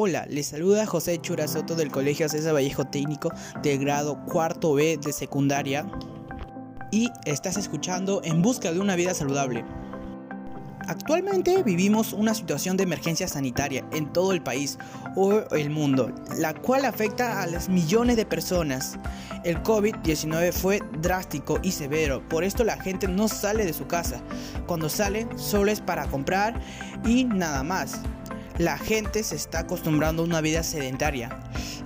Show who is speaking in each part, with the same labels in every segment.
Speaker 1: Hola, les saluda José Churazoto del Colegio César Vallejo Técnico del grado cuarto B de secundaria y estás escuchando En Busca de una Vida Saludable. Actualmente vivimos una situación de emergencia sanitaria en todo el país o el mundo, la cual afecta a las millones de personas. El COVID-19 fue drástico y severo, por esto la gente no sale de su casa. Cuando sale solo es para comprar y nada más. La gente se está acostumbrando a una vida sedentaria.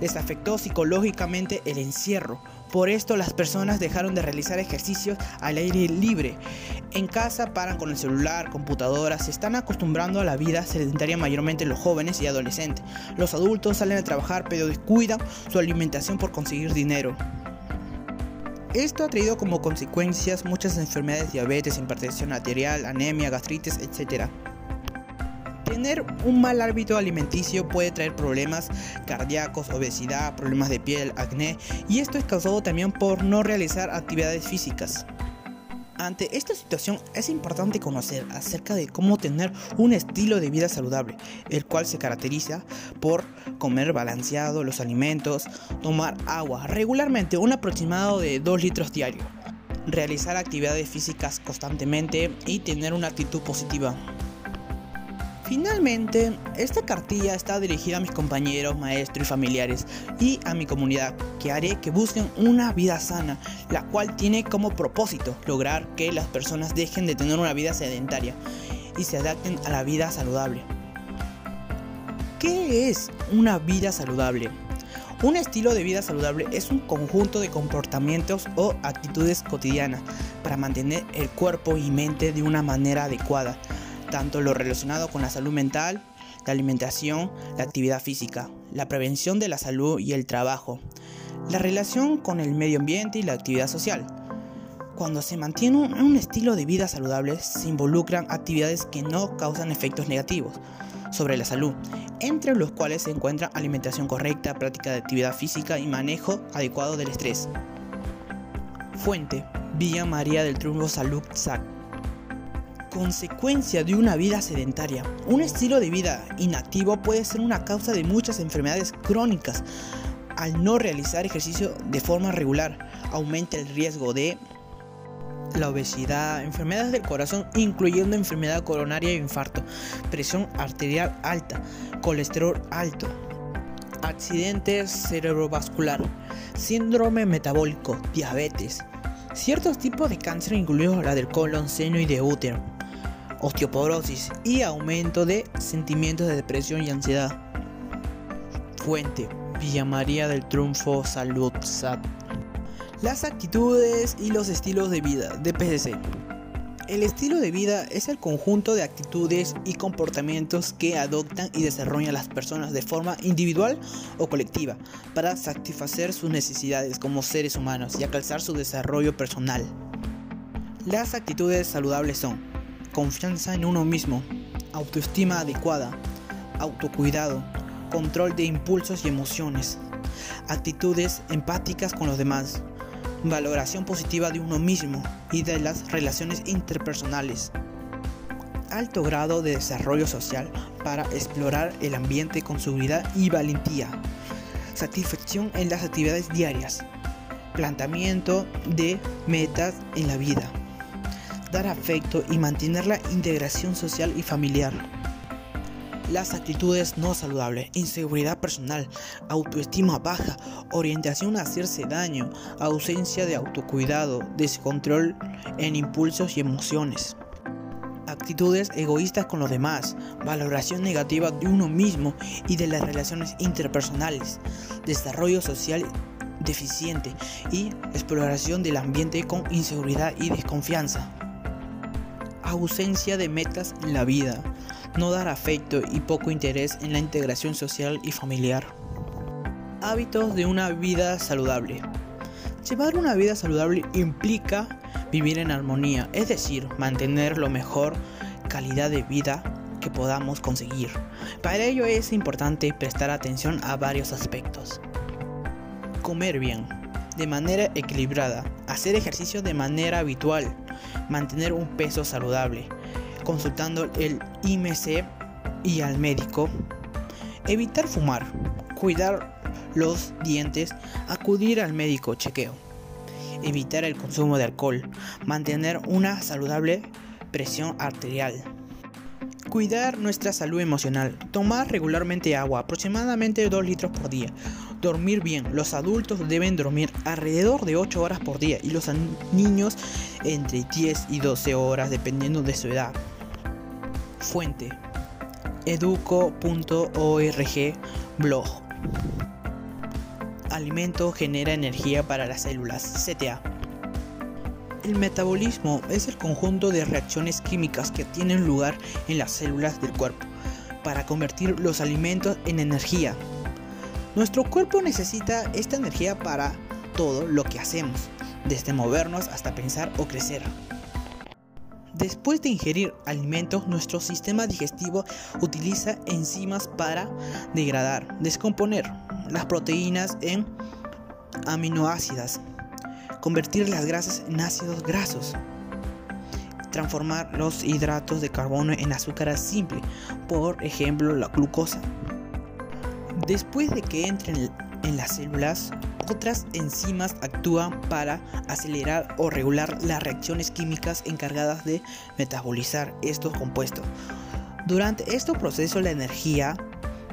Speaker 1: Les afectó psicológicamente el encierro. Por esto las personas dejaron de realizar ejercicios al aire libre. En casa paran con el celular, computadoras, se están acostumbrando a la vida sedentaria mayormente los jóvenes y adolescentes. Los adultos salen a trabajar pero descuidan su alimentación por conseguir dinero. Esto ha traído como consecuencias muchas enfermedades, diabetes, hipertensión arterial, anemia, gastritis, etc. Tener un mal hábito alimenticio puede traer problemas cardíacos, obesidad, problemas de piel, acné y esto es causado también por no realizar actividades físicas. Ante esta situación es importante conocer acerca de cómo tener un estilo de vida saludable, el cual se caracteriza por comer balanceado los alimentos, tomar agua regularmente, un aproximado de 2 litros diarios, realizar actividades físicas constantemente y tener una actitud positiva. Finalmente, esta cartilla está dirigida a mis compañeros, maestros y familiares y a mi comunidad, que haré que busquen una vida sana, la cual tiene como propósito lograr que las personas dejen de tener una vida sedentaria y se adapten a la vida saludable. ¿Qué es una vida saludable? Un estilo de vida saludable es un conjunto de comportamientos o actitudes cotidianas para mantener el cuerpo y mente de una manera adecuada tanto lo relacionado con la salud mental, la alimentación, la actividad física, la prevención de la salud y el trabajo, la relación con el medio ambiente y la actividad social. Cuando se mantiene un estilo de vida saludable, se involucran actividades que no causan efectos negativos sobre la salud, entre los cuales se encuentra alimentación correcta, práctica de actividad física y manejo adecuado del estrés. Fuente: Villa María del Triunfo Salud SAC consecuencia de una vida sedentaria. Un estilo de vida inactivo puede ser una causa de muchas enfermedades crónicas. Al no realizar ejercicio de forma regular, aumenta el riesgo de la obesidad, enfermedades del corazón, incluyendo enfermedad coronaria e infarto, presión arterial alta, colesterol alto, accidentes cerebrovascular, síndrome metabólico, diabetes, ciertos tipos de cáncer, incluidos la del colon, seno y de útero osteoporosis y aumento de sentimientos de depresión y ansiedad. Fuente: Villa María del Triunfo Salud SAT. Las actitudes y los estilos de vida de PCC. El estilo de vida es el conjunto de actitudes y comportamientos que adoptan y desarrollan las personas de forma individual o colectiva para satisfacer sus necesidades como seres humanos y alcanzar su desarrollo personal. Las actitudes saludables son confianza en uno mismo, autoestima adecuada, autocuidado, control de impulsos y emociones, actitudes empáticas con los demás, valoración positiva de uno mismo y de las relaciones interpersonales, alto grado de desarrollo social para explorar el ambiente con seguridad y valentía, satisfacción en las actividades diarias, planteamiento de metas en la vida dar afecto y mantener la integración social y familiar. Las actitudes no saludables, inseguridad personal, autoestima baja, orientación a hacerse daño, ausencia de autocuidado, descontrol en impulsos y emociones. Actitudes egoístas con los demás, valoración negativa de uno mismo y de las relaciones interpersonales, desarrollo social deficiente y exploración del ambiente con inseguridad y desconfianza ausencia de metas en la vida, no dar afecto y poco interés en la integración social y familiar. Hábitos de una vida saludable. Llevar una vida saludable implica vivir en armonía, es decir, mantener lo mejor calidad de vida que podamos conseguir. Para ello es importante prestar atención a varios aspectos. Comer bien, de manera equilibrada, hacer ejercicio de manera habitual, mantener un peso saludable, consultando el IMC y al médico, Evitar fumar, cuidar los dientes, acudir al médico chequeo. Evitar el consumo de alcohol, mantener una saludable presión arterial. Cuidar nuestra salud emocional, tomar regularmente agua, aproximadamente 2 litros por día. Dormir bien, los adultos deben dormir alrededor de 8 horas por día y los niños entre 10 y 12 horas dependiendo de su edad. Fuente educo.org blog. Alimento genera energía para las células, CTA. El metabolismo es el conjunto de reacciones químicas que tienen lugar en las células del cuerpo para convertir los alimentos en energía. Nuestro cuerpo necesita esta energía para todo lo que hacemos, desde movernos hasta pensar o crecer. Después de ingerir alimentos, nuestro sistema digestivo utiliza enzimas para degradar, descomponer las proteínas en aminoácidas, convertir las grasas en ácidos grasos, transformar los hidratos de carbono en azúcar simple, por ejemplo la glucosa. Después de que entren en las células, otras enzimas actúan para acelerar o regular las reacciones químicas encargadas de metabolizar estos compuestos. Durante este proceso la energía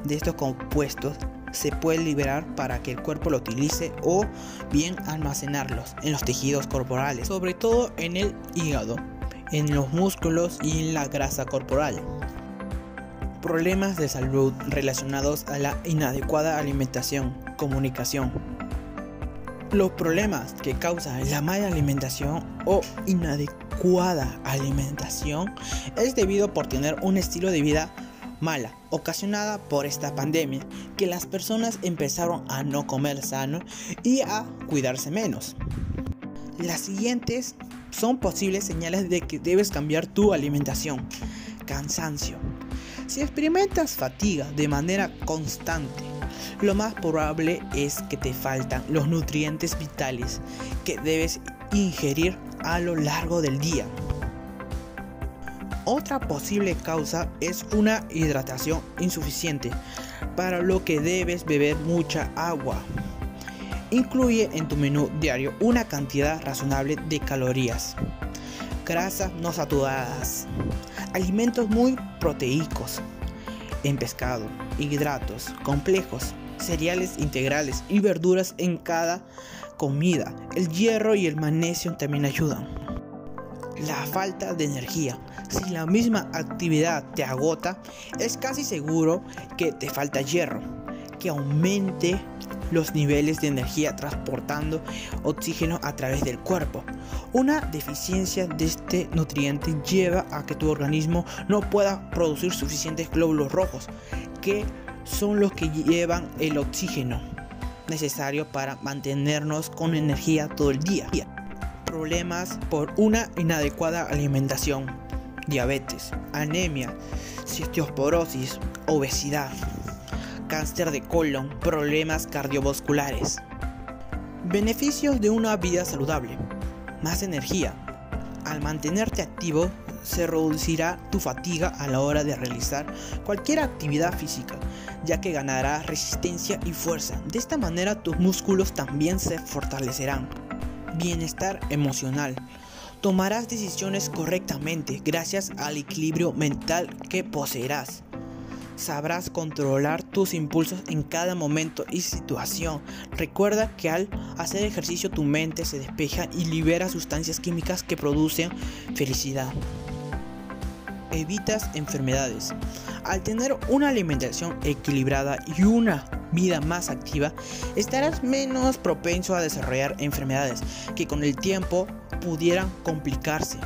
Speaker 1: de estos compuestos se puede liberar para que el cuerpo lo utilice o bien almacenarlos en los tejidos corporales, sobre todo en el hígado, en los músculos y en la grasa corporal. Problemas de salud relacionados a la inadecuada alimentación, comunicación, los problemas que causa la mala alimentación o inadecuada alimentación es debido por tener un estilo de vida mala, ocasionada por esta pandemia, que las personas empezaron a no comer sano y a cuidarse menos. Las siguientes son posibles señales de que debes cambiar tu alimentación. Cansancio. Si experimentas fatiga de manera constante, lo más probable es que te faltan los nutrientes vitales que debes ingerir a lo largo del día. Otra posible causa es una hidratación insuficiente, para lo que debes beber mucha agua. Incluye en tu menú diario una cantidad razonable de calorías. Grasas no saturadas. Alimentos muy proteicos. En pescado, hidratos complejos, cereales integrales y verduras en cada comida. El hierro y el magnesio también ayudan. La falta de energía. Si la misma actividad te agota, es casi seguro que te falta hierro, que aumente los niveles de energía transportando oxígeno a través del cuerpo. Una deficiencia de este nutriente lleva a que tu organismo no pueda producir suficientes glóbulos rojos que son los que llevan el oxígeno necesario para mantenernos con energía todo el día. Problemas por una inadecuada alimentación, diabetes, anemia, cistioporosis, obesidad, cáncer de colon, problemas cardiovasculares. Beneficios de una vida saludable. Más energía. Al mantenerte activo, se reducirá tu fatiga a la hora de realizar cualquier actividad física, ya que ganarás resistencia y fuerza. De esta manera tus músculos también se fortalecerán. Bienestar emocional. Tomarás decisiones correctamente gracias al equilibrio mental que poseerás sabrás controlar tus impulsos en cada momento y situación. Recuerda que al hacer ejercicio tu mente se despeja y libera sustancias químicas que producen felicidad. Evitas enfermedades. Al tener una alimentación equilibrada y una vida más activa, estarás menos propenso a desarrollar enfermedades que con el tiempo pudieran complicarse.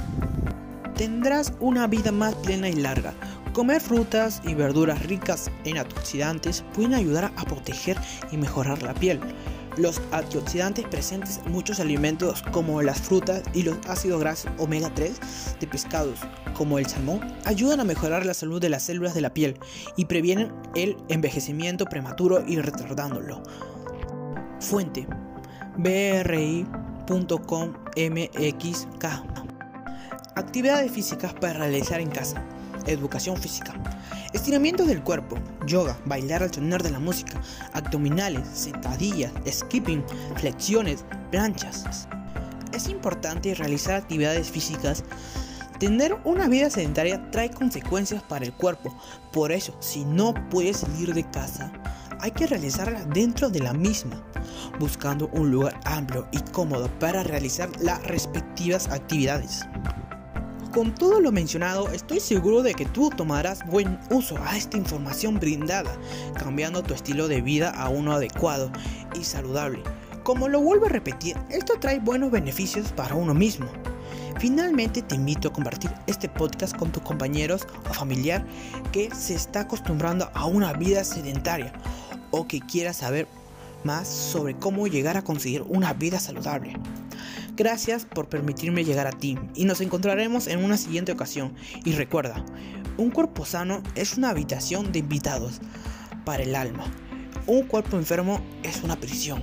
Speaker 1: Tendrás una vida más plena y larga, Comer frutas y verduras ricas en antioxidantes pueden ayudar a proteger y mejorar la piel. Los antioxidantes presentes en muchos alimentos como las frutas y los ácidos grasos omega 3 de pescados como el salmón ayudan a mejorar la salud de las células de la piel y previenen el envejecimiento prematuro y retardándolo. Fuente bri.com.mxk Actividades físicas para realizar en casa educación física. Estiramiento del cuerpo, yoga, bailar al sonar de la música, abdominales, sentadillas, skipping, flexiones, planchas. Es importante realizar actividades físicas. Tener una vida sedentaria trae consecuencias para el cuerpo. Por eso, si no puedes salir de casa, hay que realizarla dentro de la misma, buscando un lugar amplio y cómodo para realizar las respectivas actividades. Con todo lo mencionado, estoy seguro de que tú tomarás buen uso a esta información brindada, cambiando tu estilo de vida a uno adecuado y saludable. Como lo vuelvo a repetir, esto trae buenos beneficios para uno mismo. Finalmente te invito a compartir este podcast con tus compañeros o familiar que se está acostumbrando a una vida sedentaria o que quiera saber más sobre cómo llegar a conseguir una vida saludable. Gracias por permitirme llegar a ti y nos encontraremos en una siguiente ocasión. Y recuerda, un cuerpo sano es una habitación de invitados para el alma. Un cuerpo enfermo es una prisión.